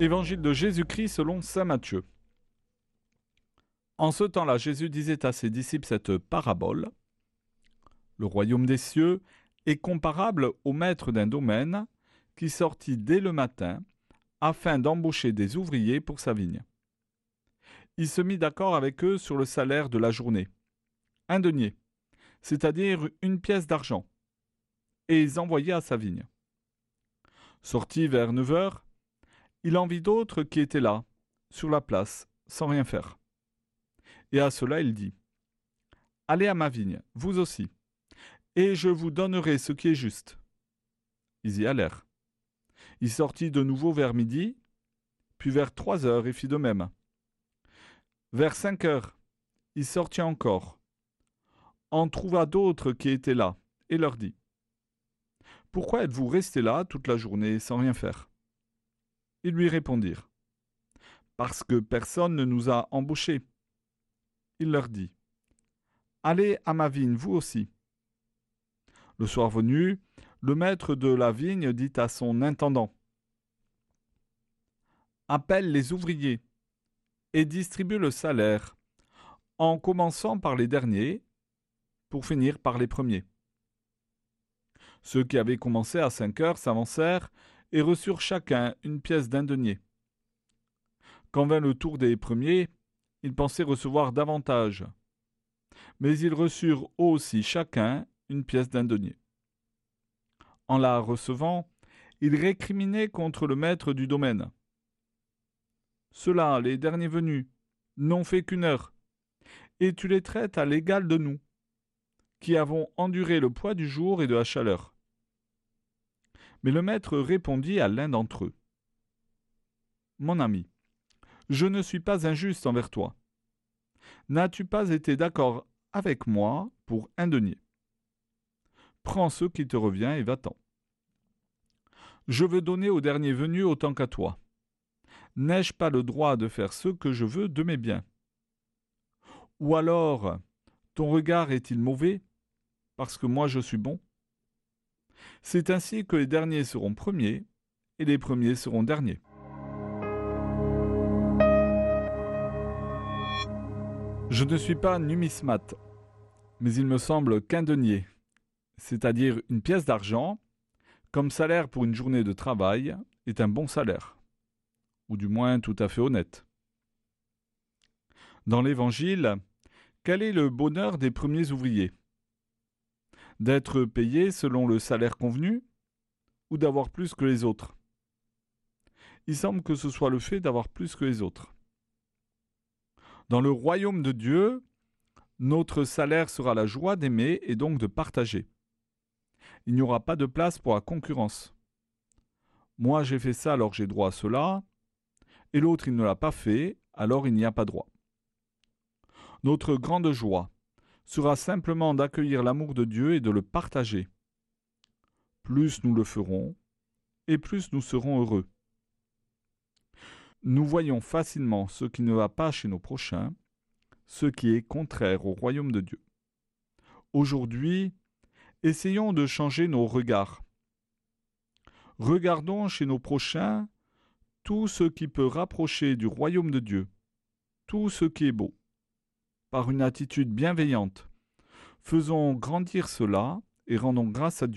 Évangile de Jésus-Christ selon Saint Matthieu. En ce temps-là, Jésus disait à ses disciples cette parabole. Le royaume des cieux est comparable au maître d'un domaine qui sortit dès le matin afin d'embaucher des ouvriers pour sa vigne. Il se mit d'accord avec eux sur le salaire de la journée, un denier, c'est-à-dire une pièce d'argent, et ils envoyaient à sa vigne. Sorti vers neuf heures, il en vit d'autres qui étaient là, sur la place, sans rien faire. Et à cela il dit Allez à ma vigne, vous aussi, et je vous donnerai ce qui est juste. Ils y allèrent. Il sortit de nouveau vers midi, puis vers trois heures et fit de même. Vers cinq heures, il sortit encore, en trouva d'autres qui étaient là, et leur dit Pourquoi êtes-vous restés là toute la journée sans rien faire? Ils lui répondirent Parce que personne ne nous a embauchés. Il leur dit Allez à ma vigne, vous aussi. Le soir venu, le maître de la vigne dit à son intendant Appelle les ouvriers et distribue le salaire, en commençant par les derniers, pour finir par les premiers. Ceux qui avaient commencé à cinq heures s'avancèrent et reçurent chacun une pièce d'un denier. Quand vint le tour des premiers, ils pensaient recevoir davantage. Mais ils reçurent aussi chacun une pièce d'un denier. En la recevant, ils récriminaient contre le maître du domaine. Ceux-là, les derniers venus, n'ont fait qu'une heure, et tu les traites à l'égal de nous, qui avons enduré le poids du jour et de la chaleur. Mais le maître répondit à l'un d'entre eux. Mon ami, je ne suis pas injuste envers toi. N'as-tu pas été d'accord avec moi pour un denier? Prends ce qui te revient et va-t'en. Je veux donner au dernier venu autant qu'à toi. N'ai-je pas le droit de faire ce que je veux de mes biens? Ou alors, ton regard est-il mauvais? Parce que moi je suis bon? C'est ainsi que les derniers seront premiers et les premiers seront derniers. Je ne suis pas numismate, mais il me semble qu'un denier, c'est-à-dire une pièce d'argent, comme salaire pour une journée de travail, est un bon salaire, ou du moins tout à fait honnête. Dans l'Évangile, quel est le bonheur des premiers ouvriers? D'être payés selon le salaire convenu ou d'avoir plus que les autres Il semble que ce soit le fait d'avoir plus que les autres. Dans le royaume de Dieu, notre salaire sera la joie d'aimer et donc de partager. Il n'y aura pas de place pour la concurrence. Moi j'ai fait ça alors j'ai droit à cela, et l'autre il ne l'a pas fait, alors il n'y a pas droit. Notre grande joie sera simplement d'accueillir l'amour de Dieu et de le partager. Plus nous le ferons, et plus nous serons heureux nous voyons facilement ce qui ne va pas chez nos prochains, ce qui est contraire au royaume de Dieu. Aujourd'hui, essayons de changer nos regards. Regardons chez nos prochains tout ce qui peut rapprocher du royaume de Dieu, tout ce qui est beau. Par une attitude bienveillante, faisons grandir cela et rendons grâce à Dieu.